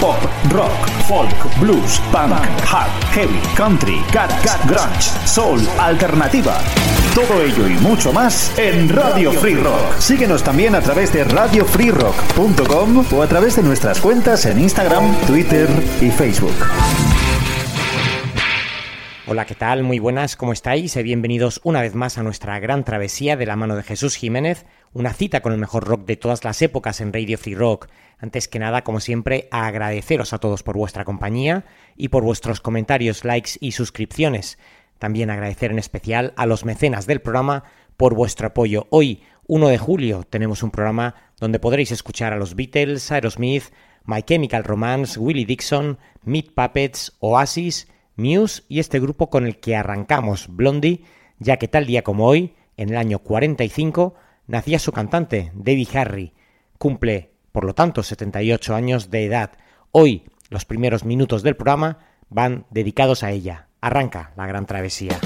Pop, rock, folk, blues, punk, hard, heavy, country, garage, grunge, soul, alternativa. Todo ello y mucho más en Radio Free Rock. Síguenos también a través de radiofreerock.com o a través de nuestras cuentas en Instagram, Twitter y Facebook. Hola, ¿qué tal? Muy buenas, ¿cómo estáis? Y bienvenidos una vez más a nuestra gran travesía de la mano de Jesús Jiménez, una cita con el mejor rock de todas las épocas en Radio Free Rock. Antes que nada, como siempre, agradeceros a todos por vuestra compañía y por vuestros comentarios, likes y suscripciones. También agradecer en especial a los mecenas del programa por vuestro apoyo. Hoy, 1 de julio, tenemos un programa donde podréis escuchar a los Beatles, Aerosmith, My Chemical Romance, Willie Dixon, Meat Puppets, Oasis, Muse y este grupo con el que arrancamos, Blondie, ya que tal día como hoy, en el año 45, nacía su cantante, Debbie Harry. Cumple, por lo tanto, 78 años de edad. Hoy, los primeros minutos del programa van dedicados a ella. Arranca la gran travesía.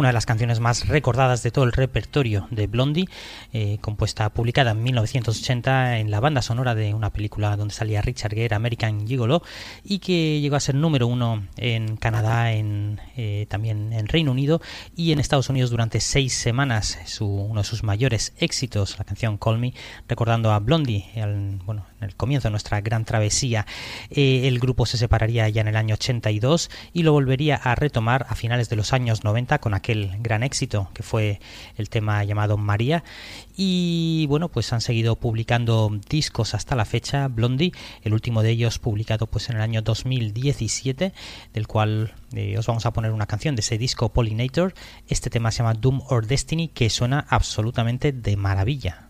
Una de las canciones más recordadas de todo el repertorio de Blondie, eh, compuesta, publicada en 1980 en la banda sonora de una película donde salía Richard Gere, American Gigolo, y que llegó a ser número uno en Canadá, en, eh, también en Reino Unido y en Estados Unidos durante seis semanas. Su, uno de sus mayores éxitos, la canción Call Me, recordando a Blondie, bueno, en el comienzo de nuestra gran travesía. Eh, el grupo se separaría ya en el año 82 y lo volvería a retomar a finales de los años 90 con aquel gran éxito que fue el tema llamado María. Y bueno, pues han seguido publicando discos hasta la fecha. Blondie, el último de ellos publicado pues en el año 2017, del cual eh, os vamos a poner una canción de ese disco Pollinator. Este tema se llama Doom or Destiny, que suena absolutamente de maravilla.